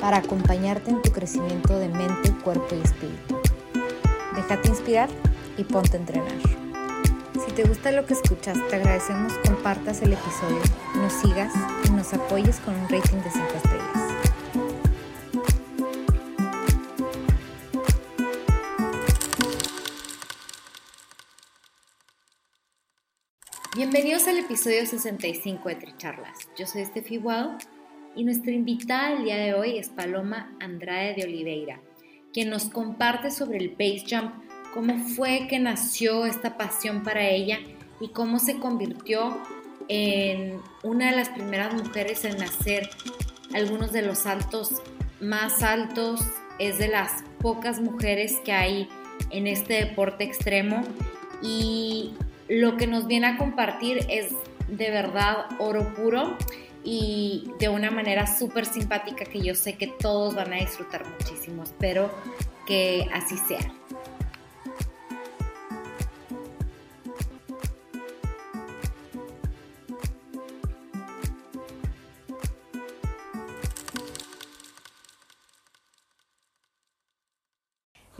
para acompañarte en tu crecimiento de mente, cuerpo y espíritu. Déjate inspirar y ponte a entrenar. Si te gusta lo que escuchas, te agradecemos compartas el episodio, nos sigas y nos apoyes con un rating de 5 estrellas. Bienvenidos al episodio 65 de Tricharlas. Yo soy Steffi Wow y nuestra invitada el día de hoy es Paloma Andrade de Oliveira, quien nos comparte sobre el base jump, cómo fue que nació esta pasión para ella y cómo se convirtió en una de las primeras mujeres en hacer algunos de los saltos más altos. Es de las pocas mujeres que hay en este deporte extremo y lo que nos viene a compartir es de verdad oro puro y de una manera súper simpática que yo sé que todos van a disfrutar muchísimo. Espero que así sea.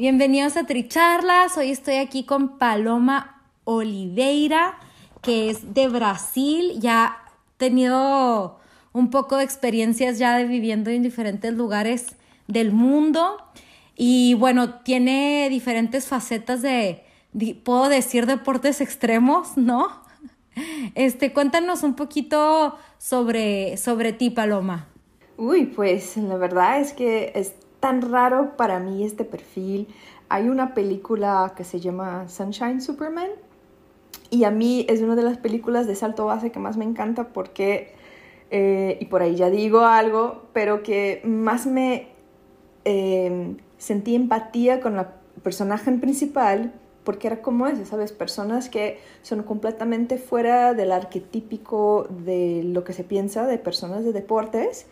Bienvenidos a Tricharlas. Hoy estoy aquí con Paloma Oliveira, que es de Brasil. Ya tenido un poco de experiencias ya de viviendo en diferentes lugares del mundo y bueno, tiene diferentes facetas de, puedo decir, deportes extremos, ¿no? Este, cuéntanos un poquito sobre, sobre ti, Paloma. Uy, pues la verdad es que es tan raro para mí este perfil. Hay una película que se llama Sunshine Superman y a mí es una de las películas de salto base que más me encanta porque, eh, y por ahí ya digo algo, pero que más me em, sentí empatía con la personaje principal porque era como ese, ¿sabes? Personas que son completamente fuera del arquetípico de lo que se piensa de personas de deportes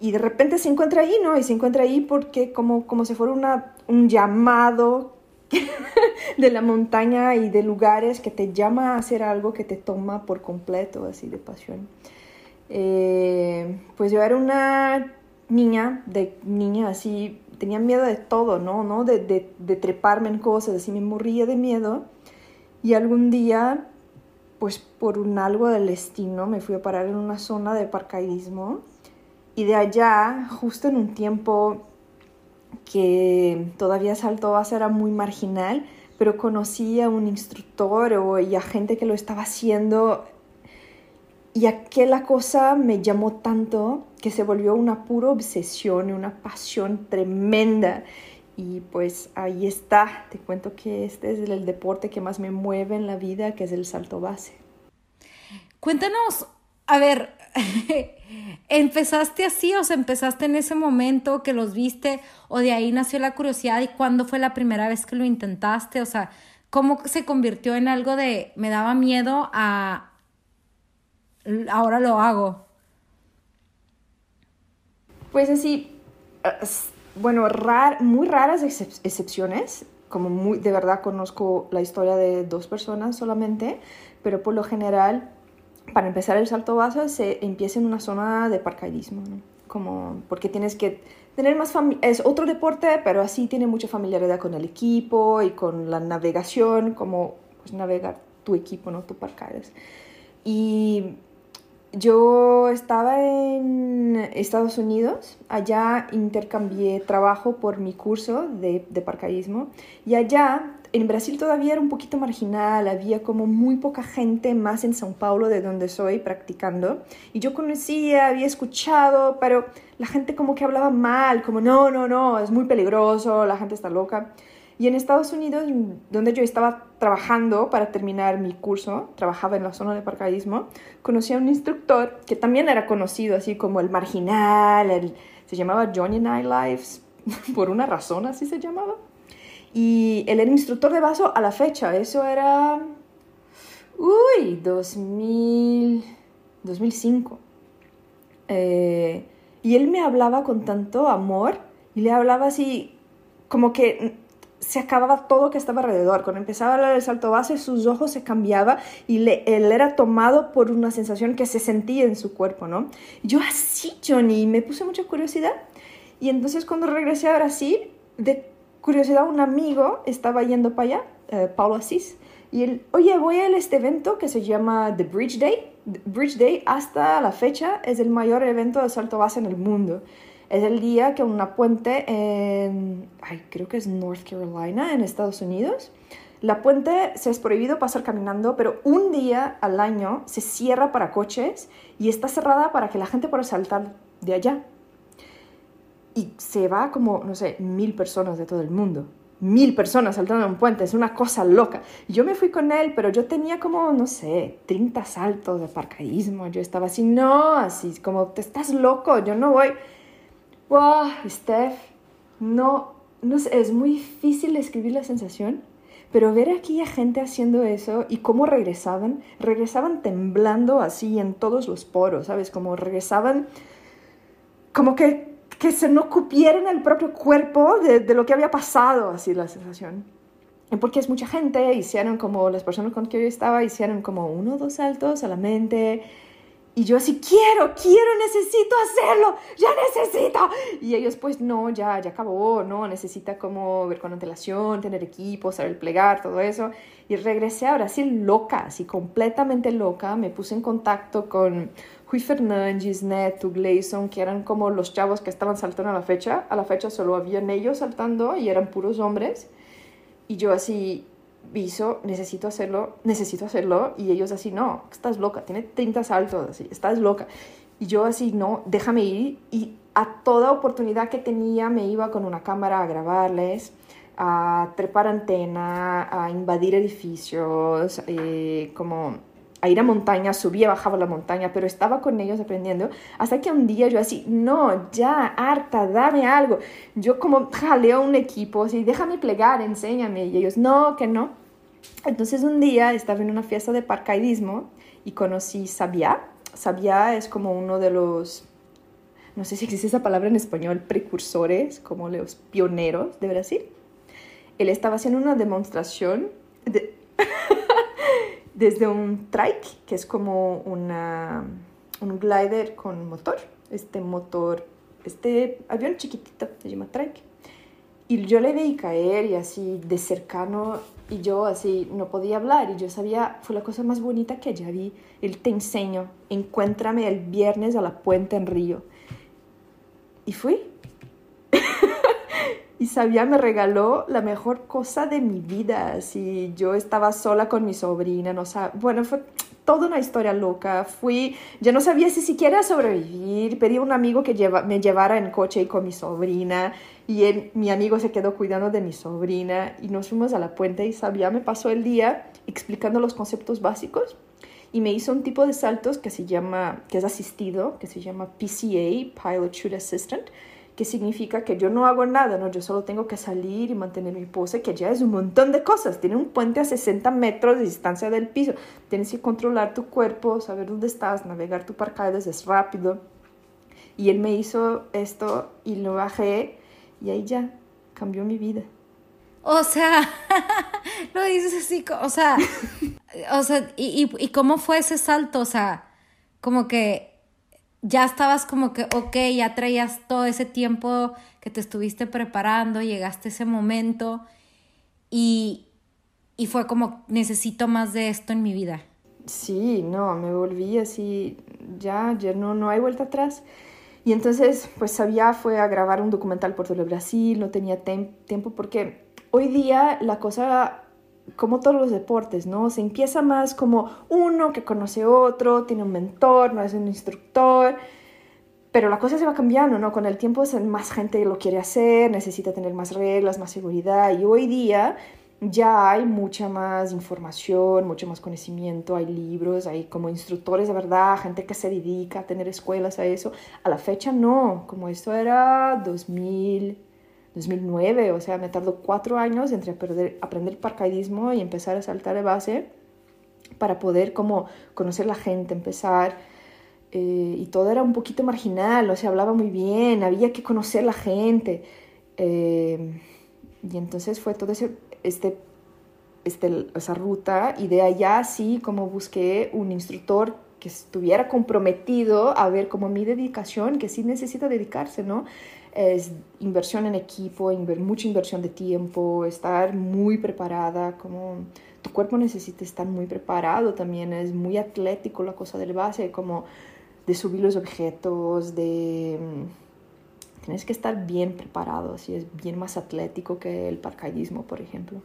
y de repente se encuentra ahí, ¿no? Y se encuentra ahí porque como, como si fuera una, un llamado de la montaña y de lugares que te llama a hacer algo que te toma por completo, así de pasión. Eh, pues yo era una niña, de niña así, tenía miedo de todo, ¿no? ¿no? De, de, treparme en cosas, así me moría de miedo. Y algún día, pues por un algo del destino, me fui a parar en una zona de paracaidismo. Y de allá, justo en un tiempo que todavía salto base era muy marginal, pero conocí a un instructor o, y a gente que lo estaba haciendo y aquella cosa me llamó tanto que se volvió una pura obsesión, una pasión tremenda. Y pues ahí está, te cuento que este es el deporte que más me mueve en la vida, que es el salto base. Cuéntanos, a ver, ¿Empezaste así? O sea, ¿empezaste en ese momento que los viste? ¿O de ahí nació la curiosidad? ¿Y cuándo fue la primera vez que lo intentaste? O sea, ¿cómo se convirtió en algo de me daba miedo a ahora lo hago? Pues así, bueno, muy raras excepciones, como muy, de verdad conozco la historia de dos personas solamente, pero por lo general para empezar el salto base se empieza en una zona de paracaidismo, Como, porque tienes que tener más es otro deporte, pero así tiene mucha familiaridad con el equipo y con la navegación, como pues, navegar tu equipo, no tu paracaídas. Y yo estaba en Estados Unidos, allá intercambié trabajo por mi curso de, de paracaidismo y allá en Brasil todavía era un poquito marginal, había como muy poca gente más en São Paulo, de donde soy, practicando. Y yo conocía, había escuchado, pero la gente como que hablaba mal, como no, no, no, es muy peligroso, la gente está loca. Y en Estados Unidos, donde yo estaba trabajando para terminar mi curso, trabajaba en la zona de paracaidismo, conocí a un instructor que también era conocido así como el marginal, se llamaba Johnny Nightlife por una razón así se llamaba. Y él era instructor de vaso a la fecha, eso era, uy, 2000, 2005. Eh, y él me hablaba con tanto amor y le hablaba así como que se acababa todo que estaba alrededor. Cuando empezaba a hablar del salto base, sus ojos se cambiaban y le, él era tomado por una sensación que se sentía en su cuerpo, ¿no? yo así, Johnny, me puse mucha curiosidad. Y entonces cuando regresé a Brasil, de curiosidad, un amigo estaba yendo para allá, eh, Paulo Asís, y él, oye, voy a este evento que se llama The Bridge Day. Bridge Day hasta la fecha es el mayor evento de salto base en el mundo. Es el día que una puente en, ay, creo que es North Carolina, en Estados Unidos, la puente se es prohibido pasar caminando, pero un día al año se cierra para coches y está cerrada para que la gente pueda saltar de allá. Y se va como, no sé, mil personas de todo el mundo. Mil personas saltando en un puente, es una cosa loca. Yo me fui con él, pero yo tenía como, no sé, 30 saltos de paracaidismo. Yo estaba así, no, así como, te estás loco, yo no voy. Wow, Steph, no, no sé, es muy difícil describir la sensación, pero ver aquí a gente haciendo eso y cómo regresaban, regresaban temblando así en todos los poros, ¿sabes? Como regresaban, como que, que se no cupieran el propio cuerpo de, de lo que había pasado, así la sensación. Porque es mucha gente, hicieron como las personas con que yo estaba, hicieron como uno o dos saltos a la mente, y yo así, quiero, quiero, necesito hacerlo, ya necesito. Y ellos pues, no, ya, ya acabó, no, necesita como ver con antelación, tener equipo, saber plegar, todo eso. Y regresé a Brasil loca, así completamente loca. Me puse en contacto con Rui Fernández, Neto, Gleison, que eran como los chavos que estaban saltando a la fecha. A la fecha solo habían ellos saltando y eran puros hombres. Y yo así, viso, necesito hacerlo, necesito hacerlo, y ellos así, no, estás loca, tiene 30 saltos, así, estás loca. Y yo así, no, déjame ir, y a toda oportunidad que tenía me iba con una cámara a grabarles, a trepar antena, a invadir edificios, eh, como a ir a montaña, subía, bajaba la montaña, pero estaba con ellos aprendiendo, hasta que un día yo así, no, ya, harta, dame algo. Yo como jaleo un equipo, así, déjame plegar, enséñame, y ellos, no, que no. Entonces un día estaba en una fiesta de paracaidismo y conocí Sabia. Sabia es como uno de los, no sé si existe esa palabra en español, precursores, como los pioneros de Brasil. Él estaba haciendo una demostración de desde un trike, que es como una, un glider con motor, este motor, este avión chiquitito, se llama trike. Y yo le vi caer y así de cercano y yo así no podía hablar y yo sabía, fue la cosa más bonita que ya vi. Él te enseño, encuéntrame el viernes a la puente en Río. Y fui. Y me regaló la mejor cosa de mi vida. Si yo estaba sola con mi sobrina, no bueno, fue toda una historia loca. Fui, yo no sabía si siquiera sobrevivir. Pedí a un amigo que lleva, me llevara en coche y con mi sobrina. Y él, mi amigo se quedó cuidando de mi sobrina. Y nos fuimos a la puente y me pasó el día explicando los conceptos básicos. Y me hizo un tipo de saltos que se llama, que es asistido, que se llama PCA, Pilot Shoot Assistant que significa que yo no hago nada, ¿no? Yo solo tengo que salir y mantener mi pose, que ya es un montón de cosas. Tiene un puente a 60 metros de distancia del piso. Tienes que controlar tu cuerpo, saber dónde estás, navegar tu paracaídas es rápido. Y él me hizo esto y lo bajé y ahí ya cambió mi vida. O sea, lo dices así, o sea, o sea, ¿y, y, y cómo fue ese salto? O sea, como que ya estabas como que, ok, ya traías todo ese tiempo que te estuviste preparando, llegaste ese momento y, y fue como, necesito más de esto en mi vida. Sí, no, me volví así, ya, ya no, no hay vuelta atrás. Y entonces, pues sabía, fue a grabar un documental por todo el Brasil, no tenía tiempo porque hoy día la cosa como todos los deportes, ¿no? Se empieza más como uno que conoce otro, tiene un mentor, no es un instructor, pero la cosa se va cambiando, ¿no? Con el tiempo más gente lo quiere hacer, necesita tener más reglas, más seguridad y hoy día ya hay mucha más información, mucho más conocimiento, hay libros, hay como instructores de verdad, gente que se dedica a tener escuelas a eso. A la fecha no, como esto era 2000 2009, o sea, me tardó cuatro años entre aprender, aprender paracaidismo y empezar a saltar de base para poder como conocer la gente, empezar, eh, y todo era un poquito marginal, o sea, hablaba muy bien, había que conocer la gente, eh, y entonces fue todo ese, este, este, esa ruta, y de allá sí como busqué un instructor que estuviera comprometido a ver como mi dedicación, que sí necesita dedicarse, ¿no? Es inversión en equipo, mucha inversión de tiempo, estar muy preparada, como tu cuerpo necesita estar muy preparado también, es muy atlético la cosa del base, como de subir los objetos, de... Mm, tienes que estar bien preparado, así es bien más atlético que el paracaidismo, por ejemplo.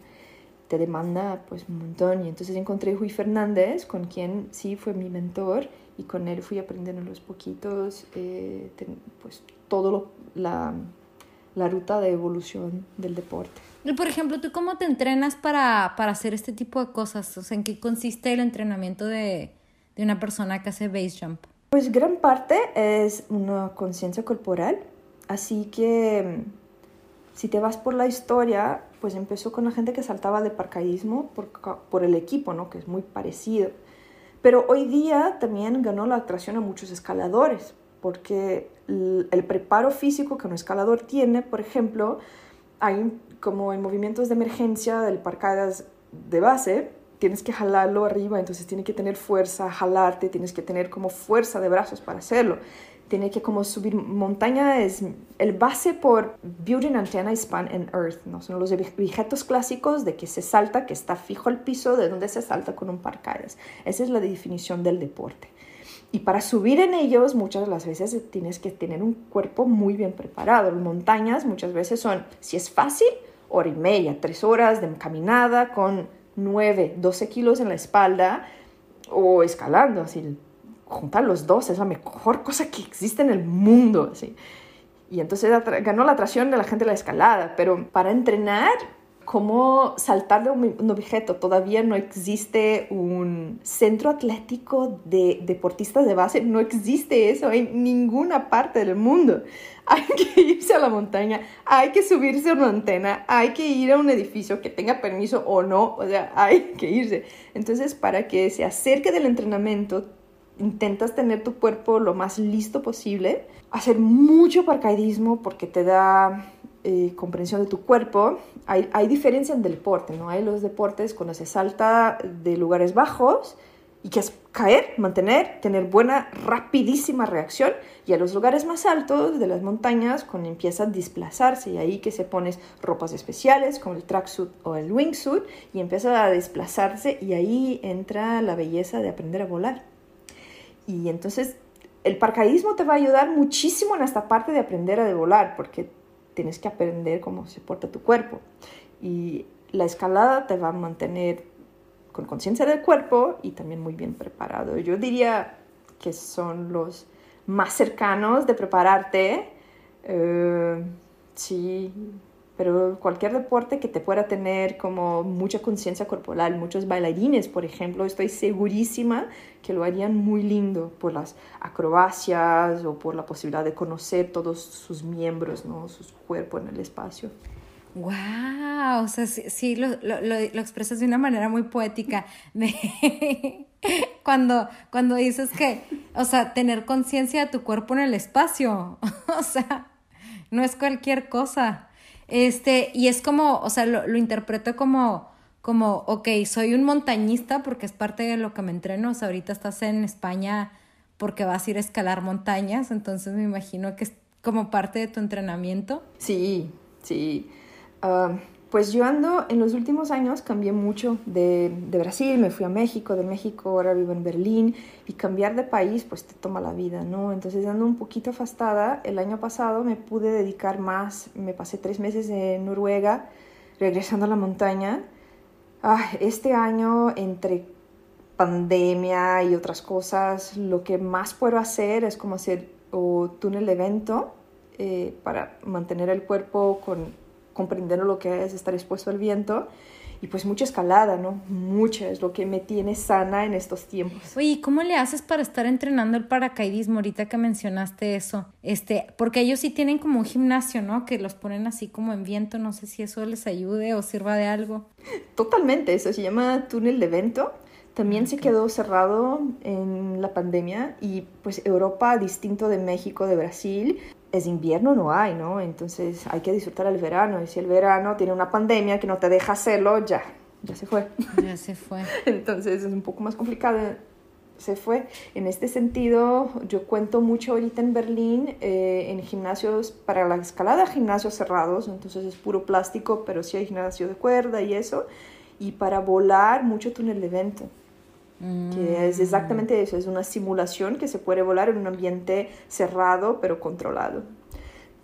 Te demanda pues un montón y entonces encontré a Rui Fernández, con quien sí fue mi mentor y con él fui aprendiendo los poquitos, eh, pues todo la, la ruta de evolución del deporte. Y por ejemplo, ¿tú cómo te entrenas para, para hacer este tipo de cosas? O sea, ¿en qué consiste el entrenamiento de, de una persona que hace base jump? Pues gran parte es una conciencia corporal, así que si te vas por la historia, pues empezó con la gente que saltaba de paracaidismo por, por el equipo, ¿no? Que es muy parecido. Pero hoy día también ganó la atracción a muchos escaladores, porque el, preparo físico que un escalador tiene, por ejemplo, hay como en movimientos de emergencia del paracaídas de base, tienes que jalarlo arriba, entonces tiene que tener fuerza, jalarte, tienes que tener como fuerza de brazos para hacerlo. Tiene que como subir montaña, es el base por Building Antenna Span and Earth, ¿no? Son los objetos clásicos de que se salta, que está fijo al piso, de donde se salta con un paracaídas. Esa es la definición del deporte. Y para subir en ellos muchas de las veces tienes que tener un cuerpo muy bien preparado. Las montañas muchas veces son, si es fácil, hora y media, tres horas de caminada con 9, 12 kilos en la espalda o escalando, así, juntar los dos es la mejor cosa que existe en el mundo, así. Y entonces ganó la atracción de la gente de la escalada, pero para entrenar cómo saltar de un objeto. Todavía no existe un centro atlético de deportistas de base, no existe eso en ninguna parte del mundo. Hay que irse a la montaña, hay que subirse a una antena, hay que ir a un edificio que tenga permiso o no, o sea, hay que irse. Entonces, para que se acerque del entrenamiento, intentas tener tu cuerpo lo más listo posible, hacer mucho paracaidismo porque te da eh, comprensión de tu cuerpo, hay, hay diferencia en el deporte, ¿no? Hay los deportes cuando se salta de lugares bajos y que es caer, mantener, tener buena, rapidísima reacción, y a los lugares más altos de las montañas, cuando empieza a desplazarse, y ahí que se pones ropas especiales, como el tracksuit o el wingsuit, y empieza a desplazarse, y ahí entra la belleza de aprender a volar. Y entonces el paracaidismo te va a ayudar muchísimo en esta parte de aprender a volar, porque tienes que aprender cómo se porta tu cuerpo. Y la escalada te va a mantener con conciencia del cuerpo y también muy bien preparado. Yo diría que son los más cercanos de prepararte. Eh, sí, pero cualquier deporte que te pueda tener como mucha conciencia corporal, muchos bailarines, por ejemplo, estoy segurísima que lo harían muy lindo por las acrobacias o por la posibilidad de conocer todos sus miembros, ¿no? sus cuerpos en el espacio. ¡Wow! O sea, sí, lo, lo, lo, expresas de una manera muy poética. cuando, cuando dices que, o sea, tener conciencia de tu cuerpo en el espacio. o sea, no es cualquier cosa. Este, y es como, o sea, lo, lo interpreto como, como, ok, soy un montañista porque es parte de lo que me entreno. O sea, ahorita estás en España porque vas a ir a escalar montañas, entonces me imagino que es como parte de tu entrenamiento. Sí, sí. Ah, pues yo ando, en los últimos años cambié mucho de, de, Brasil, me fui a México, de México ahora vivo en Berlín y cambiar de país pues te toma la vida, ¿no? Entonces ando un poquito afastada, el año pasado me pude dedicar más, me pasé tres meses en Noruega regresando a la montaña. Ah, este año entre pandemia y otras cosas, lo que más puedo hacer es como hacer o túnel de evento eh, para mantener el cuerpo con comprender lo que es estar expuesto al viento. y pues mucha escalada, ¿no? Mucha es lo que me tiene sana en estos tiempos. Oye, ¿cómo le haces para estar entrenando el paracaidismo ahorita que mencionaste eso? Este, porque ellos sí tienen como un gimnasio, ¿no? Que los ponen así como en viento, no sé si eso les ayude o sirva de algo. Totalmente, eso se llama túnel de viento. También se quedó cerrado en la pandemia y pues Europa, distinto de México, de Brasil, es invierno, no hay, ¿no? Entonces hay que disfrutar el verano. Y si el verano tiene una pandemia que no te deja hacerlo, ya, ya se fue. Ya se fue. Entonces es un poco más complicado. Se fue. En este sentido, yo cuento mucho ahorita en Berlín, eh, en gimnasios para la escalada, gimnasios cerrados, entonces es puro plástico, pero sí hay gimnasio de cuerda y eso. Y para volar, mucho túnel de viento que es exactamente eso, es una simulación que se puede volar en un ambiente cerrado pero controlado.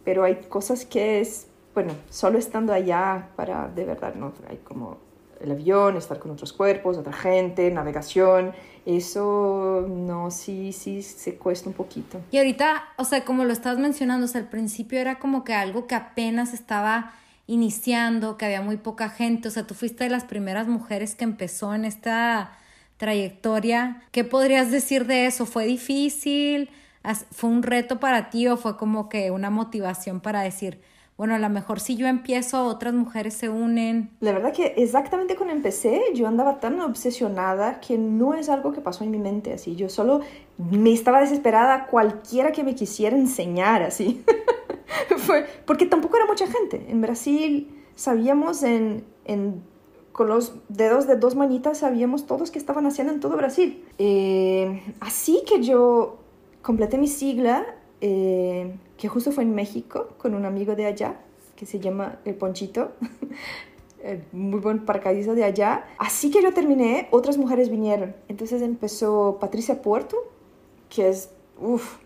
Pero hay cosas que es, bueno, solo estando allá para de verdad, ¿no? Hay como el avión, estar con otros cuerpos, otra gente, navegación, eso no, sí, sí, se cuesta un poquito. Y ahorita, o sea, como lo estabas mencionando, o sea, al principio era como que algo que apenas estaba iniciando, que había muy poca gente, o sea, tú fuiste de las primeras mujeres que empezó en esta trayectoria. ¿Qué podrías decir de eso? ¿Fue difícil? ¿Fue un reto para ti o fue como que una motivación para decir, bueno, a lo mejor si yo empiezo, otras mujeres se unen? La verdad que exactamente cuando empecé, yo andaba tan obsesionada que no es algo que pasó en mi mente así. Yo solo me estaba desesperada cualquiera que me quisiera enseñar así. Fue porque tampoco era mucha gente. En Brasil sabíamos en, en con los dedos de dos manitas sabíamos todos que estaban haciendo en todo Brasil. Eh, así que yo completé mi sigla, eh, que justo fue en México, con un amigo de allá, que se llama El Ponchito, muy buen paracaidista de allá. Así que yo terminé, otras mujeres vinieron. Entonces empezó Patricia Puerto, que es, uff,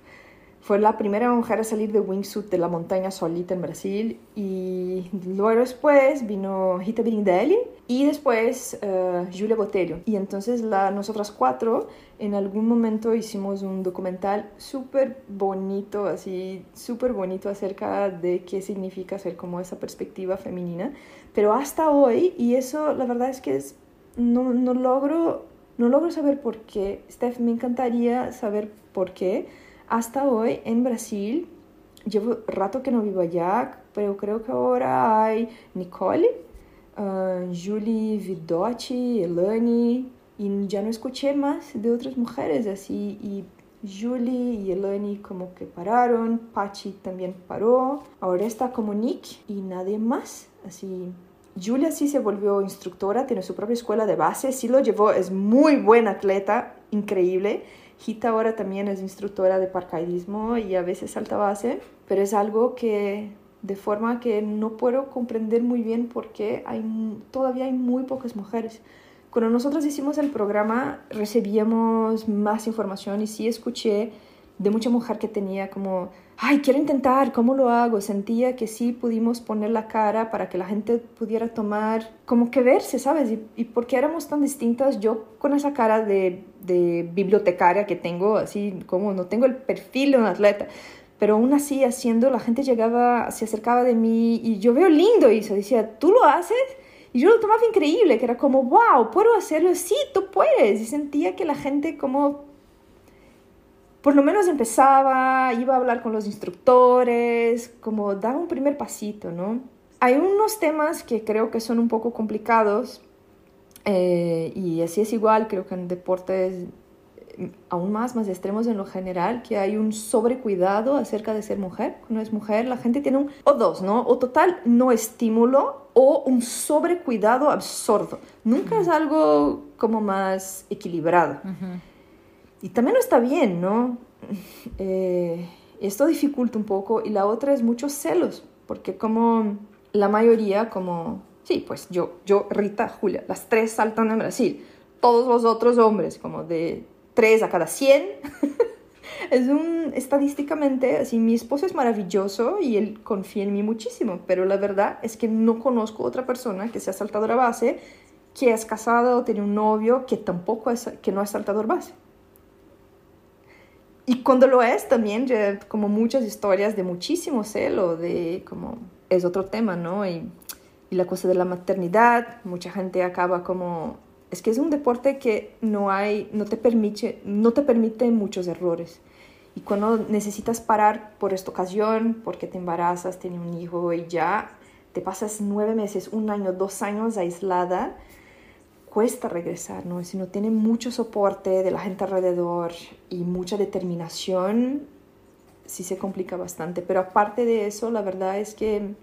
fue la primera mujer a salir de wingsuit de la montaña solita en Brasil y luego después vino Rita Birindelli y después uh, Julia Botelho. Y entonces la, nosotras cuatro en algún momento hicimos un documental súper bonito, así súper bonito acerca de qué significa ser como esa perspectiva femenina. Pero hasta hoy, y eso la verdad es que es, no, no, logro, no logro saber por qué. Steph, me encantaría saber por qué hasta hoy en Brasil, llevo rato que no vivo allá, pero creo que ahora hay Nicole, uh, Julie Vidotti, Elani, y ya no escuché más de otras mujeres así. Y Julie y Elani como que pararon, Pachi también paró, ahora está como Nick y nadie más. Así, Julia sí se volvió instructora, tiene su propia escuela de base, sí lo llevó, es muy buen atleta, increíble Gita ahora también es instructora de paracaidismo y a veces salta base, pero es algo que de forma que no puedo comprender muy bien porque hay, todavía hay muy pocas mujeres. Cuando nosotros hicimos el programa recibíamos más información y sí escuché de mucha mujer que tenía como, ay, quiero intentar, ¿cómo lo hago? Sentía que sí pudimos poner la cara para que la gente pudiera tomar, como que verse, ¿sabes? Y, y porque éramos tan distintas, yo con esa cara de, de, bibliotecaria que tengo, así como no tengo el perfil de un atleta, pero aún así haciendo, la gente llegaba, se acercaba de mí y yo veo lindo y se decía, ¿tú lo haces? Y yo lo tomaba increíble, que era como, wow, ¿puedo hacerlo? Sí, tú puedes. Y sentía que la gente como por lo menos empezaba, iba a hablar con los instructores, como daba un primer pasito, ¿no? Hay unos temas que creo que son un poco complicados eh, y así es igual, creo que en deportes mm, aún más, más extremos en lo general, que hay un sobrecuidado acerca de ser mujer. Cuando es mujer, la gente tiene un, o dos, ¿no? O total no estímulo o un sobrecuidado absurdo. Nunca es algo como más equilibrado. Y también no está bien, ¿no? Eh, esto dificulta un poco y la otra es muchos celos, porque como la mayoría, como, sí, pues yo, yo, Rita, Julia, las tres saltan en Brasil, todos los otros hombres, como de tres a cada cien. es un, estadísticamente, así, mi esposo es maravilloso y él confía en mí muchísimo, pero la verdad es que no conozco otra persona que sea saltadora base, que es casada o tiene un novio que tampoco es, que no es saltador base. Y cuando lo es también, como muchas historias de muchísimo celo, de como es otro tema, ¿no? Y, y la cosa de la maternidad, mucha gente acaba como es que es un deporte que no hay no te permite no te permite muchos errores. Y cuando necesitas parar por esta ocasión, porque te embarazas, tienes un hijo y ya te pasas nueve meses, un año, dos años aislada, cuesta regresar, ¿no? Si no tiene mucho soporte de la gente alrededor y mucha determinación, sí se complica bastante. Pero aparte de eso, la verdad es que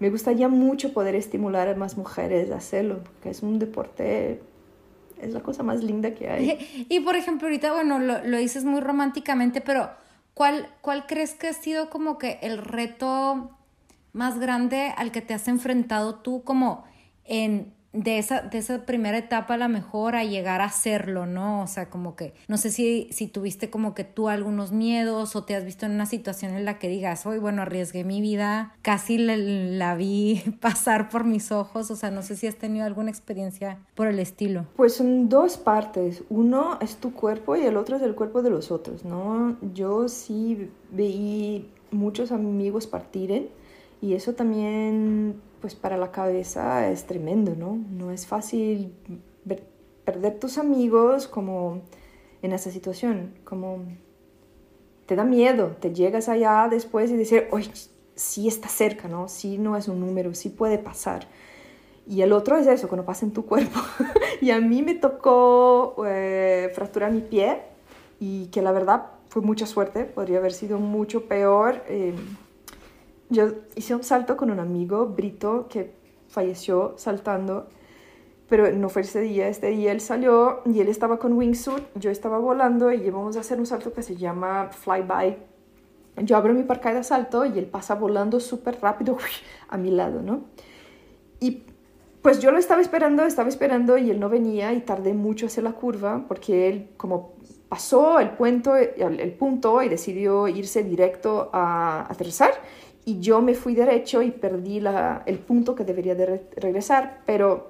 me gustaría mucho poder estimular a más mujeres a hacerlo, porque es un deporte, es la cosa más linda que hay. Y por ejemplo, ahorita, bueno, lo, lo dices muy románticamente, pero ¿cuál, ¿cuál crees que ha sido como que el reto más grande al que te has enfrentado tú como en de esa, de esa primera etapa a la mejor a llegar a hacerlo, ¿no? O sea, como que, no sé si, si tuviste como que tú algunos miedos o te has visto en una situación en la que digas, hoy, bueno, arriesgué mi vida, casi la, vi pasar por mis ojos, o sea, no sé si has tenido alguna experiencia por el estilo. Pues son dos partes, uno es tu cuerpo y el otro es el cuerpo de los otros, ¿no? Yo sí veí muchos amigos partir y eso también pues para la cabeza es tremendo, ¿no? No es fácil perder tus amigos como en esa situación, como te da miedo, te llegas allá después y decir, oye, sí está cerca, ¿no? Sí no es un número, sí puede pasar. Y el otro es eso, cuando pasa en tu cuerpo. y a mí me tocó eh, fracturar mi pie y que la verdad fue mucha suerte, podría haber sido mucho peor. Eh, yo hice un salto con un amigo, Brito, que falleció saltando, pero no fue ese día. Este día él salió y él estaba con wingsuit, yo estaba volando y íbamos a hacer un salto que se llama flyby. Yo abro mi de salto y él pasa volando súper rápido a mi lado, ¿no? Y pues yo lo estaba esperando, estaba esperando y él no venía y tardé mucho hacer la curva porque él como pasó el, el, el punto y decidió irse directo a aterrizar y yo me fui derecho y perdí la, el punto que debería de regresar, pero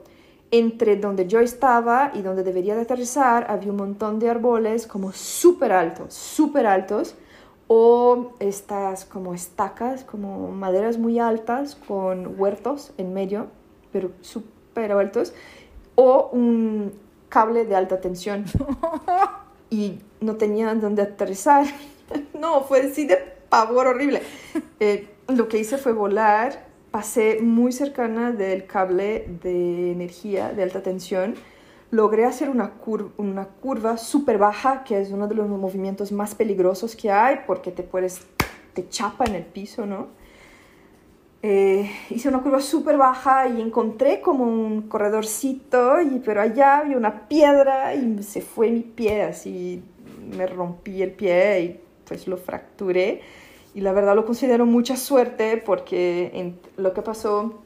entre donde yo estaba y donde debería de aterrizar había un montón de árboles como súper altos, súper altos, o estas como estacas, como maderas muy altas con huertos en medio, pero súper altos, o un cable de alta tensión. y no tenía donde aterrizar. no, fue así de pavor horrible. Eh, lo que hice fue volar, pasé muy cercana del cable de energía de alta tensión, logré hacer una, una curva súper baja, que es uno de los movimientos más peligrosos que hay, porque te puedes, te chapa en el piso, ¿no? Eh, hice una curva súper baja y encontré como un corredorcito, y, pero allá había una piedra y se fue mi pie, así me rompí el pie y pues lo fracturé y la verdad lo considero mucha suerte porque lo que pasó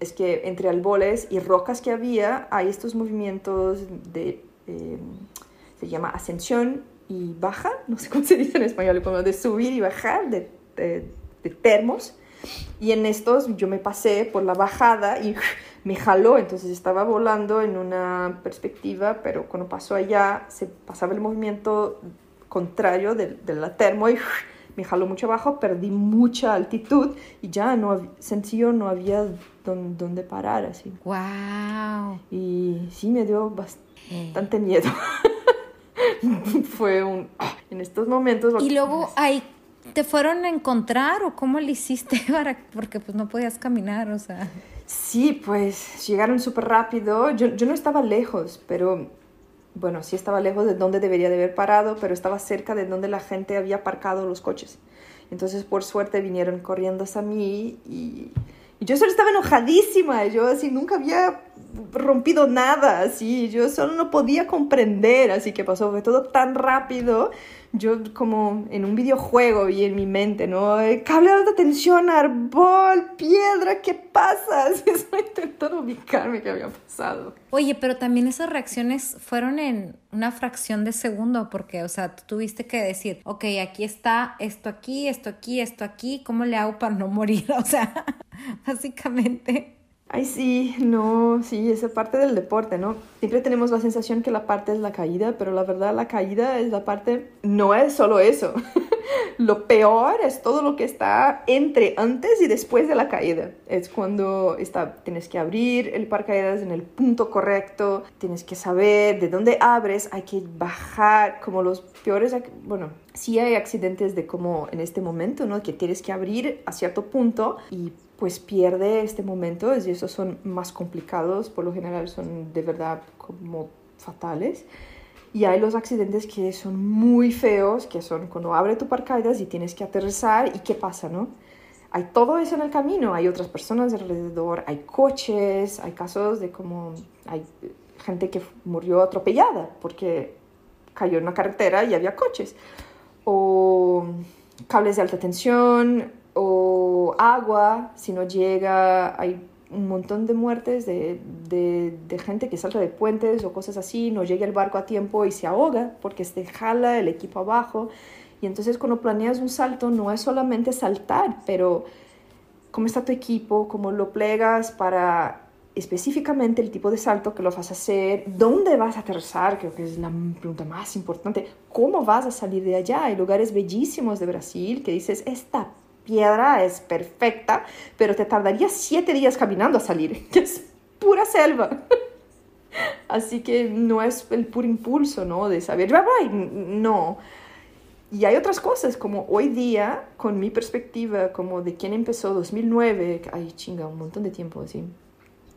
es que entre árboles y rocas que había hay estos movimientos de, em, se llama ascensión y baja, no sé cómo se dice en español, como de subir y bajar, de, de, de termos. Y en estos yo me pasé por la bajada y me jaló, entonces estaba volando en una perspectiva, pero cuando pasó allá se pasaba el movimiento contrario de, de la termo y me jaló mucho abajo, perdí mucha altitud y ya no sencillo no había dónde parar así. Wow. Y sí me dio bastante miedo. Fue un en estos momentos Y luego ahí te fueron a encontrar o cómo le hiciste para porque pues no podías caminar, o sea. Sí, pues llegaron súper rápido. Yo, yo no estaba lejos, pero bueno, sí estaba lejos de donde debería de haber parado, pero estaba cerca de donde la gente había aparcado los coches. Entonces, por suerte, vinieron corriendo hacia mí y, yo solo estaba enojadísima. Yo así nunca había rompido nada, así. Yo solo no podía comprender, así que pasó. Fue todo tan rápido yo como en un videojuego y en mi mente, ¿no? Cable de tensión, árbol, piedra, ¿qué pasa? Estoy intentando ubicarme qué había pasado. Oye, pero también esas reacciones fueron en una fracción de segundo, porque, o sea, tú tuviste que decir, ok, aquí está esto aquí, esto aquí, esto aquí, ¿cómo le hago para no morir? O sea, básicamente. Ay, sí, no, sí, esa parte del deporte, ¿no? Siempre tenemos la sensación que la parte es la caída, pero la verdad la caída es la parte, no es solo eso. lo peor es todo lo que está entre antes y después de la caída. Es cuando está, tienes que abrir el paracaídas en el punto correcto, tienes que saber de dónde abres, hay que bajar, como los peores, bueno, sí hay accidentes de como en este momento, ¿no? Que tienes que abrir a cierto punto y pues pierde este momento y esos son más complicados, por lo general son de verdad como fatales. Y hay los accidentes que son muy feos, que son cuando abre tu paracaídas y tienes que aterrizar y qué pasa, ¿no? Hay todo eso en el camino, hay otras personas alrededor, hay coches, hay casos de como hay gente que murió atropellada porque cayó en una carretera y había coches, o cables de alta tensión, o agua, si no llega, hay un montón de muertes de, de, gente que salta de puentes o cosas así, no llega el barco a tiempo y se ahoga porque se jala el equipo abajo. Y entonces cuando planeas un salto no es solamente saltar, pero cómo está tu equipo, cómo lo plegas para específicamente el tipo de salto que lo vas a hacer, dónde vas a aterrizar, creo que es la pregunta más importante, cómo vas a salir de allá. Hay lugares bellísimos de Brasil que dices, esta piedra es perfecta, pero te tardaría siete días caminando a salir, que es pura selva. Así que no es el puro impulso, ¿no? De saber, ya voy, no. Y hay otras cosas, como hoy día, con mi perspectiva, como de quién empezó 2009, ay chinga, un montón de tiempo así,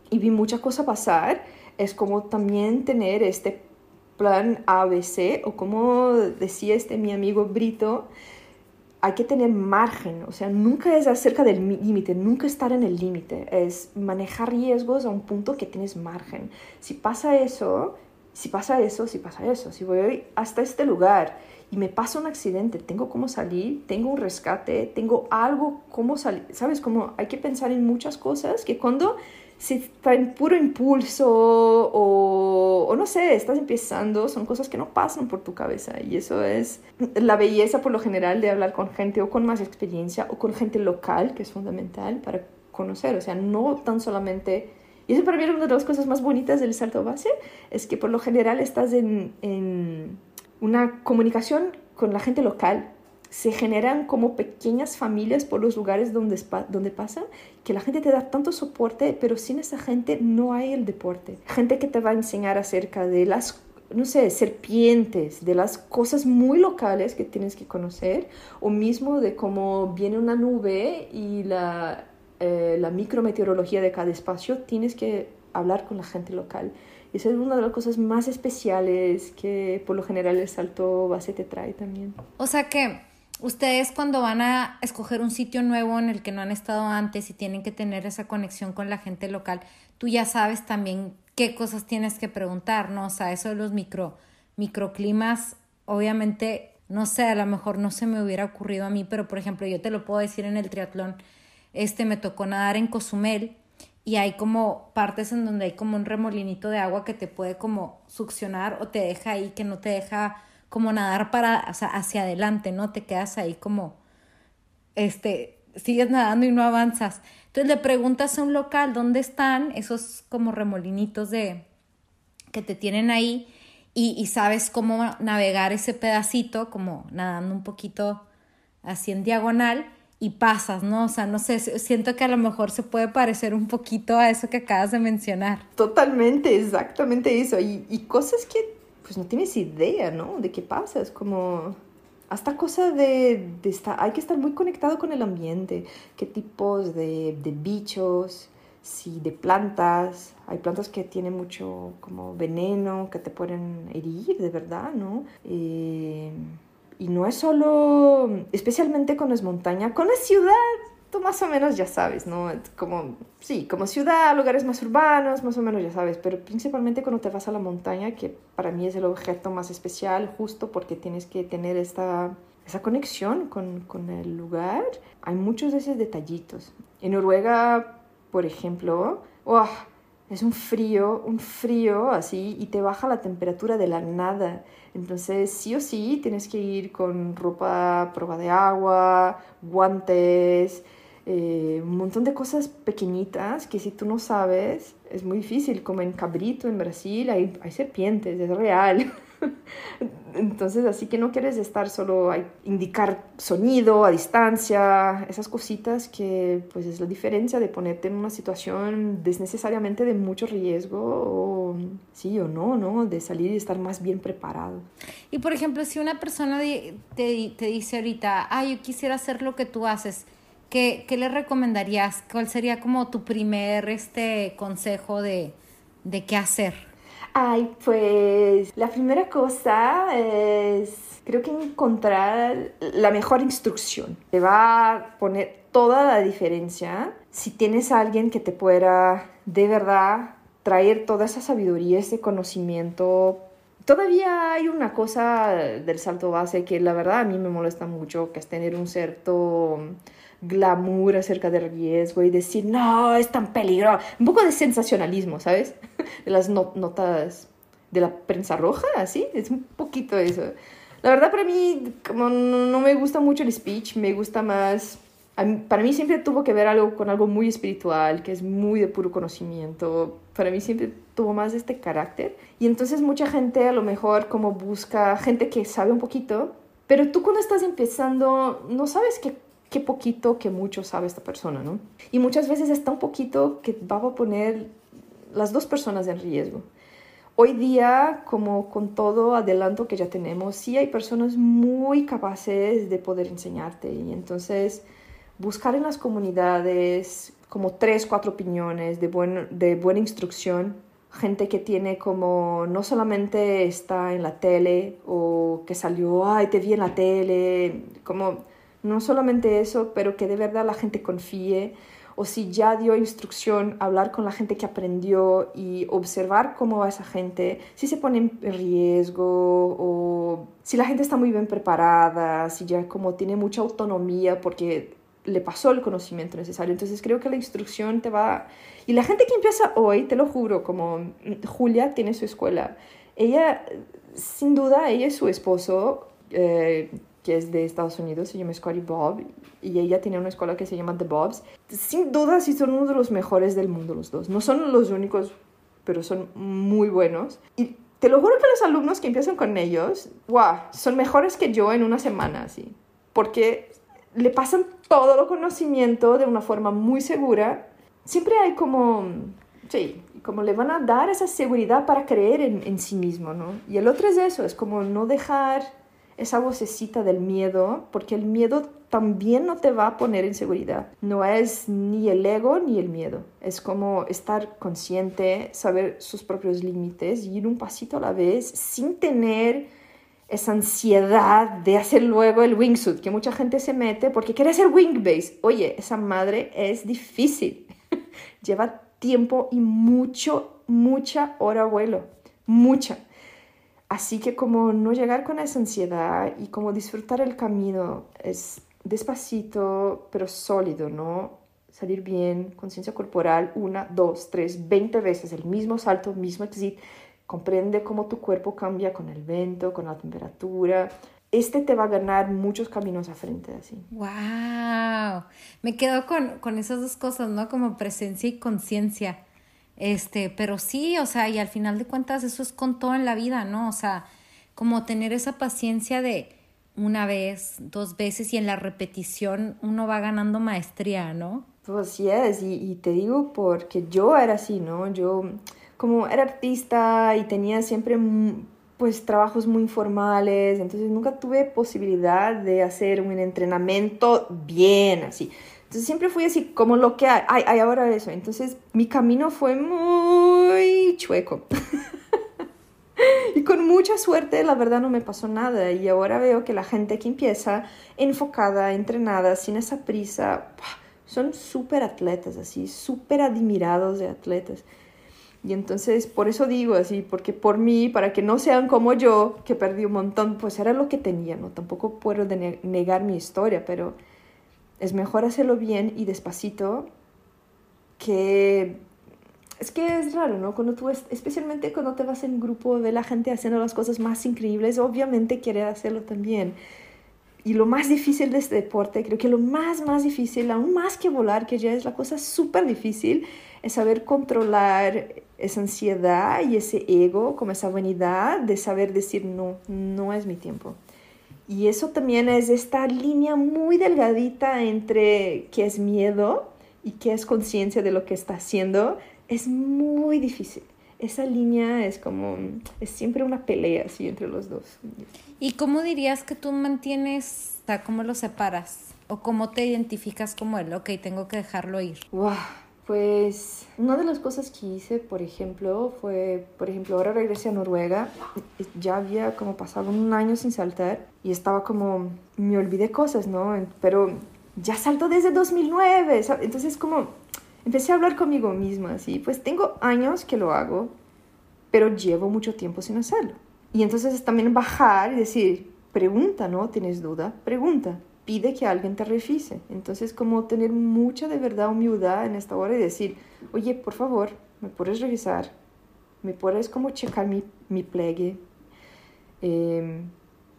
y vi muchas cosas pasar, es como también tener este plan ABC, o como decía este mi amigo Brito, hay que tener margen, o sea, nunca es acerca del límite, nunca estar en el límite, es manejar riesgos a un punto que tienes margen. Si pasa eso, si pasa eso, si pasa eso, si voy hasta este lugar y me pasa un accidente, tengo cómo salir, tengo un rescate, tengo algo, cómo salir, ¿sabes? Como hay que pensar en muchas cosas que cuando si está en puro impulso o, o, no sé, estás empezando, son cosas que no pasan por tu cabeza. Y eso es la belleza por lo general de hablar con gente o con más experiencia o con gente local, que es fundamental para conocer, o sea, no tan solamente... Y eso para mí es una de las cosas más bonitas del salto base, es que por lo general estás en, en una comunicación con la gente local, se generan como pequeñas familias por los lugares donde, donde pasan, que la gente te da tanto soporte, pero sin esa gente no hay el deporte. Gente que te va a enseñar acerca de las, no sé, serpientes, de las cosas muy locales que tienes que conocer, o mismo de cómo viene una nube y la, eh, la micrometeorología de cada espacio, tienes que hablar con la gente local. Y esa es una de las cosas más especiales que por lo general el salto base te trae también. O sea que ustedes cuando van a escoger un sitio nuevo en el que no han estado antes y tienen que tener esa conexión con la gente local, tú ya sabes también qué cosas tienes que preguntar, ¿no? O sea, eso de los micro, microclimas, obviamente, no sé, a lo mejor no se me hubiera ocurrido a mí, pero por ejemplo, yo te lo puedo decir en el triatlón, este me tocó nadar en Cozumel y hay como partes en donde hay como un remolinito de agua que te puede como succionar o te deja ahí que no te deja como nadar para, o sea, hacia adelante, ¿no? Te quedas ahí como, este, sigues nadando y no avanzas. Entonces le preguntas a un local dónde están esos como remolinitos de, que te tienen ahí y, y sabes cómo navegar ese pedacito, como nadando un poquito así en diagonal y pasas, ¿no? O sea, no sé, siento que a lo mejor se puede parecer un poquito a eso que acabas de mencionar. Totalmente, exactamente eso. Y, y cosas que pues no tienes idea, ¿no? De qué pasa, es como hasta cosa de, de estar, hay que estar muy conectado con el ambiente, qué tipos de, de bichos, si de plantas, hay plantas que tienen mucho como veneno, que te pueden herir, de verdad, ¿no? Eh, y no es solo, especialmente con las montañas, con la ciudad, tú más o menos ya sabes, ¿no? Como, sí, como ciudad, lugares más urbanos, más o menos ya sabes, pero principalmente cuando te vas a la montaña, que para mí es el objeto más especial, justo porque tienes que tener esta, esa conexión con, con el lugar, hay muchos de esos detallitos. En Noruega, por ejemplo, ¡oh! es un frío, un frío así, y te baja la temperatura de la nada. Entonces, sí o sí, tienes que ir con ropa prueba de agua, guantes, eh, un montón de cosas pequeñitas que si tú no sabes es muy difícil, como en Cabrito, en Brasil, hay, hay serpientes, es real. Entonces, así que no quieres estar solo a indicar sonido a distancia, esas cositas que pues es la diferencia de ponerte en una situación desnecesariamente de mucho riesgo sí o no, ¿no? De salir y estar más bien preparado. Y por ejemplo, si una persona te, te dice ahorita, ah, yo quisiera hacer lo que tú haces, ¿qué, qué le recomendarías? ¿Cuál sería como tu primer este, consejo de, de qué hacer? Ay, pues la primera cosa es, creo que encontrar la mejor instrucción. Te va a poner toda la diferencia si tienes a alguien que te pueda de verdad traer toda esa sabiduría, ese conocimiento. Todavía hay una cosa del salto base que la verdad a mí me molesta mucho, que es tener un cierto glamour acerca del riesgo y decir, no, es tan peligroso. Un poco de sensacionalismo, ¿sabes? De las notas de la prensa roja, así, es un poquito eso. La verdad para mí, como no, me gusta mucho el speech, me gusta más... para mí siempre tuvo que ver algo con algo muy espiritual, que es muy de puro conocimiento. Para mí siempre tuvo más este carácter. Y entonces mucha gente a lo mejor como busca gente que sabe un poquito, pero tú cuando estás empezando no sabes qué qué poquito, qué mucho sabe esta persona, ¿no? Y muchas veces es tan poquito que va a poner las dos personas en riesgo. Hoy día, como con todo adelanto que ya tenemos, sí hay personas muy capaces de poder enseñarte y entonces buscar en las comunidades como tres, cuatro opiniones de, buen, de buena instrucción, gente que tiene como no solamente está en la tele o que salió, ay, te vi en la tele, como no solamente eso, pero que de verdad la gente confíe, o si ya dio instrucción, hablar con la gente que aprendió y observar cómo va esa gente, si se pone en riesgo o si la gente está muy bien preparada, si ya como tiene mucha autonomía porque le pasó el conocimiento necesario. Entonces creo que la instrucción te va... Y la gente que empieza hoy, te lo juro, como Julia tiene su escuela, ella, sin duda, ella y su esposo, eh, que es de Estados Unidos, se llama Scotty Bob, y ella tiene una escuela que se llama The Bobs. Sin duda, sí son uno de los mejores del mundo los dos. No son los únicos, pero son muy buenos. Y te lo juro que los alumnos que empiezan con ellos, wow, son mejores que yo en una semana, así. Porque le pasan todo el conocimiento de una forma muy segura. Siempre hay como, sí, como le van a dar esa seguridad para creer en, en sí mismo, ¿no? Y el otro es eso, es como no dejar esa vocecita del miedo, porque el miedo también no te va a poner en seguridad. No es ni el ego ni el miedo. Es como estar consciente, saber sus propios límites ir un pasito a la vez sin tener esa ansiedad de hacer luego el wingsuit, que mucha gente se mete porque quiere hacer wingbase. Oye, esa madre es difícil. Lleva tiempo y mucho, mucha hora vuelo. Mucha. Así que como no llegar con esa ansiedad y como disfrutar el camino es despacito pero sólido, ¿no? Salir bien, conciencia corporal, una, dos, tres, veinte veces el mismo salto, mismo exit. Comprende cómo tu cuerpo cambia con el vento, con la temperatura. Este te va a ganar muchos caminos a frente así. ¡Wow! Me quedo con, con esas dos cosas, ¿no? Como presencia y conciencia este, pero sí, o sea, y al final de cuentas eso es con todo en la vida, ¿no? O sea, como tener esa paciencia de una vez, dos veces y en la repetición uno va ganando maestría, ¿no? Pues sí es, y, y te digo porque yo era así, ¿no? Yo como era artista y tenía siempre pues trabajos muy informales, entonces nunca tuve posibilidad de hacer un entrenamiento bien así. Entonces siempre fui así, como lo que hay, ahora eso. Entonces mi camino fue muy chueco. y con mucha suerte, la verdad, no me pasó nada. Y ahora veo que la gente que empieza enfocada, entrenada, sin esa prisa, son súper atletas, así, súper admirados de atletas. Y entonces, por eso digo así, porque por mí, para que no sean como yo, que perdí un montón, pues era lo que tenía, ¿no? Tampoco puedo negar mi historia, pero es mejor hacerlo bien y despacito que... Es que es raro, ¿no? Cuando tú, especialmente cuando te vas en grupo, de la gente haciendo las cosas más increíbles, obviamente quiere hacerlo también. Y lo más difícil de este deporte, creo que lo más, más difícil, aún más que volar, que ya es la cosa súper difícil, es saber controlar esa ansiedad y ese ego, como esa vanidad de saber decir no, no es mi tiempo. Y eso también es esta línea muy delgadita entre qué es miedo y qué es conciencia de lo que está haciendo. Es muy difícil. Esa línea es como, es siempre una pelea así entre los dos. ¿Y cómo dirías que tú mantienes, o sea, cómo lo separas? ¿O cómo te identificas como él? Ok, tengo que dejarlo ir. Wow pues una de las cosas que hice, por ejemplo, fue, por ejemplo, ahora regresé a Noruega, ya había como pasado un año sin saltar y estaba como, me olvidé cosas, ¿no? Pero ya salto desde 2009, entonces como empecé a hablar conmigo misma, así, pues tengo años que lo hago, pero llevo mucho tiempo sin hacerlo. Y entonces también bajar y decir, pregunta, ¿no? ¿Tienes duda? Pregunta pide que alguien te revise. Entonces, como tener mucha de verdad humildad en esta hora y decir, oye, por favor, ¿me puedes revisar? ¿Me puedes como checar mi, mi plegue? Em,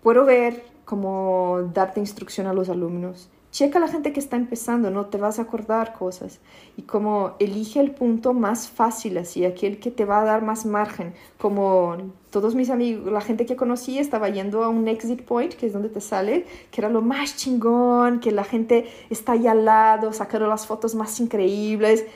¿Puedo ver cómo darte instrucción a los alumnos? Checa la gente que está empezando, no te vas a acordar cosas. Y como elige el punto más fácil, así, aquel que te va a dar más margen. Como todos mis amigos, la gente que conocí estaba yendo a un exit point, que es donde te sale, que era lo más chingón, que la gente está ahí al lado, sacaron las fotos más increíbles.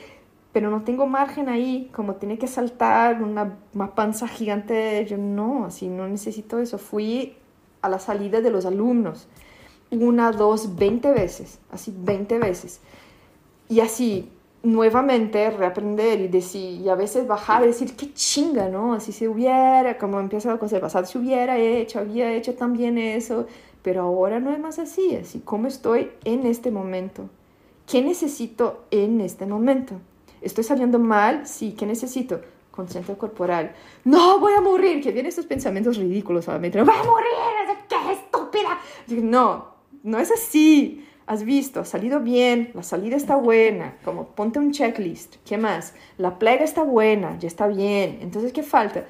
Pero no tengo margen ahí, como tiene que saltar una, una panza gigante. Yo no, así no necesito eso. Fui a la salida de los alumnos una, dos, veinte veces, así veinte veces. Y así nuevamente reaprender y decir, y a veces bajar y decir, qué chinga, ¿no? Así se hubiera, como empieza la cosa de pasar, si hubiera hecho, había hecho también eso, pero ahora no es más así, así como estoy en este momento. ¿Qué necesito en este momento? ¿Estoy saliendo mal? Sí, ¿qué necesito? Conciencia corporal. No, voy a morir, que vienen estos pensamientos ridículos solamente. Voy a morir, qué estúpida. No, no es así. Has visto, ha salido bien, la salida está buena, como ponte un checklist. ¿Qué más? La plega está buena, ya está bien. Entonces, ¿qué falta?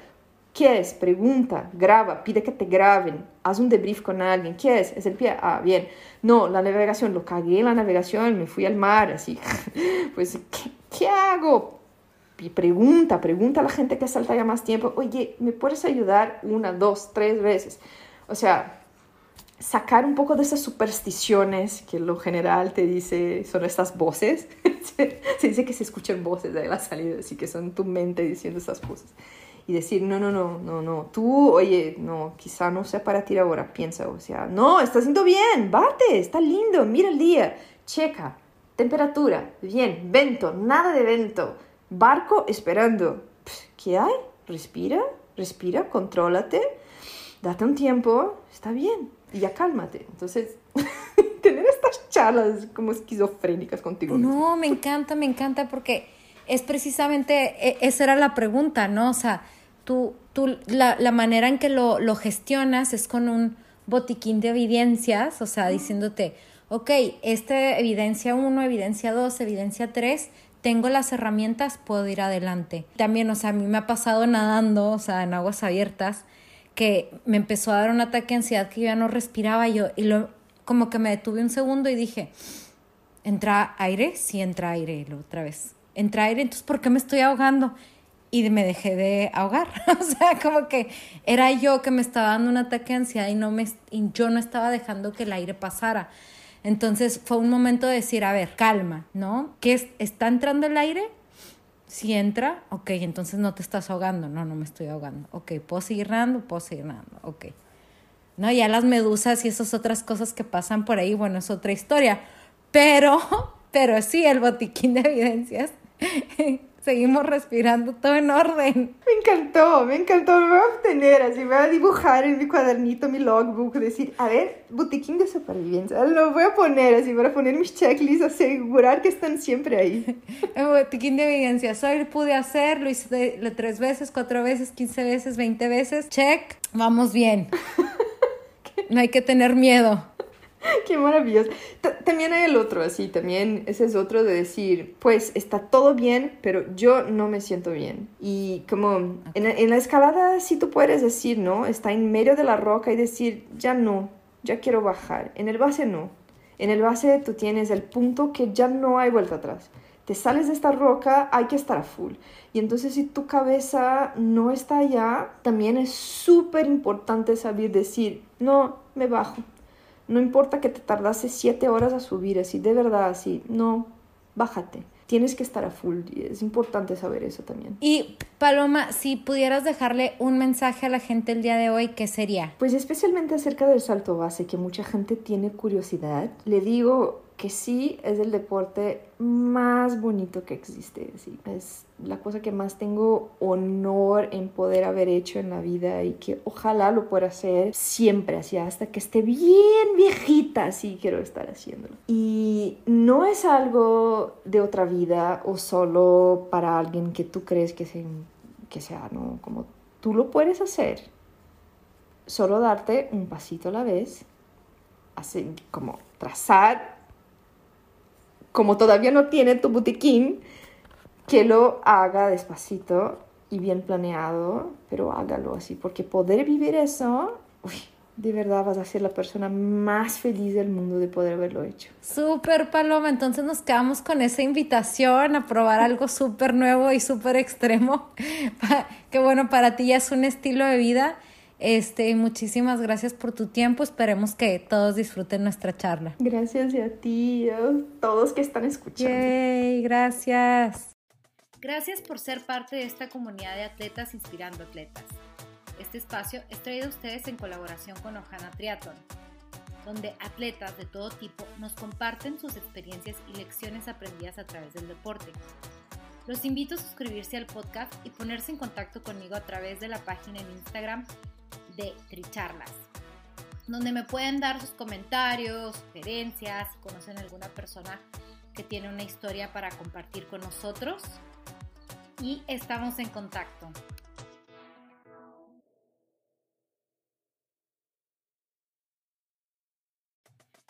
¿Qué es? Pregunta, graba, pide que te graben, haz un debrief con alguien. ¿Qué es? Es el pie. Ah, bien. No, la navegación, lo cagué en la navegación, me fui al mar, así. pues, ¿qué, qué hago? Y pregunta, pregunta a la gente que salta ya más tiempo. Oye, ¿me puedes ayudar una, dos, tres veces? O sea, sacar un poco de esas supersticiones que lo general te dice son estas voces. se dice que se escuchan voces de la salida, así que son tu mente diciendo esas cosas. Y decir, no, no, no, no, no, tú, oye, no, quizá no sea para ti ahora, piensa, o sea, no, está haciendo bien, bate, está lindo, mira el día, checa, temperatura, bien, vento, nada de vento, barco esperando. ¿Qué hay? Respira, respira, contrólate, date un tiempo, está bien, y ya cálmate. Entonces, tener estas charlas como esquizofrénicas contigo. No, me encanta, me encanta porque es precisamente, e, esa era la pregunta, ¿no? O sea, tú, tú la, la manera en que lo, lo, gestionas es con un botiquín de evidencias, o sea, diciéndote, ok, esta evidencia 1, evidencia 2, evidencia 3, tengo las herramientas, puedo ir adelante. También, o sea, a mí me ha pasado nadando, o sea, en aguas abiertas, que me empezó a dar un ataque de ansiedad que yo ya no respiraba yo y lo como que me detuve un segundo y dije, ¿entra aire? Sí, entra aire, lo otra vez. Entra aire, entonces ¿por qué me estoy ahogando? Y me dejé de ahogar. o sea, como que era yo que me estaba dando un ataque de ansiedad y, no me, y yo no estaba dejando que el aire pasara. Entonces fue un momento de decir, a ver, calma, ¿no? ¿Qué está entrando el aire? Si entra, ok, entonces no te estás ahogando. No, no me estoy ahogando. Ok, puedo seguir nadando, puedo seguir nadando. Ok. No, ya las medusas y esas otras cosas que pasan por ahí, bueno, es otra historia. Pero, pero sí, el botiquín de evidencias seguimos respirando todo en orden. Me encantó, me encantó. Me voy a obtener, así me voy a dibujar en mi cuadernito, mi logbook, decir, a ver, botiquín de supervivencia. Lo voy a poner así para poner mis checklists, asegurar que están siempre ahí. El botiquín de evidencia. Soy, pude hacer, lo hice tres veces, cuatro veces, quince veces, veinte veces. Check, vamos bien. No hay que tener miedo. Qué maravilloso. también hay el otro, así, también ese es otro de decir, pues está todo bien, pero yo no me siento bien. Y como en, en, la escalada sí tú puedes decir, ¿no? Está en medio de la roca y decir, ya no, ya quiero bajar. En el base no. En el base tú tienes el punto que ya no hay vuelta atrás. Te sales de esta roca, hay que estar a full. Y entonces si tu cabeza no está allá, también es súper importante saber decir, no, me bajo. No importa que te tardase siete horas a subir, así, de verdad, así, no, bájate tienes que estar a full. Es importante saber eso también. Y Paloma, si pudieras dejarle un mensaje a la gente el día de hoy, ¿qué sería? Pues especialmente acerca del salto base, que mucha gente tiene curiosidad. Le digo que sí es el deporte más bonito que existe. Sí, es la cosa que más tengo honor en poder haber hecho en la vida y que ojalá lo pueda hacer siempre, así hasta que esté bien viejita, así quiero estar haciéndolo. Y no es algo de otra vida o solo para alguien que tú crees que, se, que sea, ¿no? Como tú lo puedes hacer. Solo darte un pasito a la vez, así como trazar, como todavía no tiene tu botiquín, que lo haga despacito y bien planeado, pero hágalo así, porque poder vivir eso, uy, de verdad vas a ser la persona más feliz del mundo de poder haberlo hecho. Súper, Paloma. Entonces nos quedamos con esa invitación a probar algo súper nuevo y súper extremo. que bueno, para ti ya es un estilo de vida. Este, muchísimas gracias por tu tiempo. Esperemos que todos disfruten nuestra charla. Gracias a ti y a todos que están escuchando. Yay, gracias. Gracias por ser parte de esta comunidad de atletas inspirando atletas. Este espacio es traído a ustedes en colaboración con Ojana Triathlon, donde atletas de todo tipo nos comparten sus experiencias y lecciones aprendidas a través del deporte. Los invito a suscribirse al podcast y ponerse en contacto conmigo a través de la página en Instagram de Tricharlas, donde me pueden dar sus comentarios, sugerencias, si conocen alguna persona que tiene una historia para compartir con nosotros y estamos en contacto.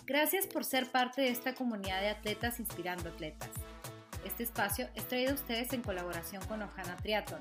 Gracias por ser parte de esta comunidad de atletas inspirando atletas. Este espacio es traído a ustedes en colaboración con Ojana Triathlon,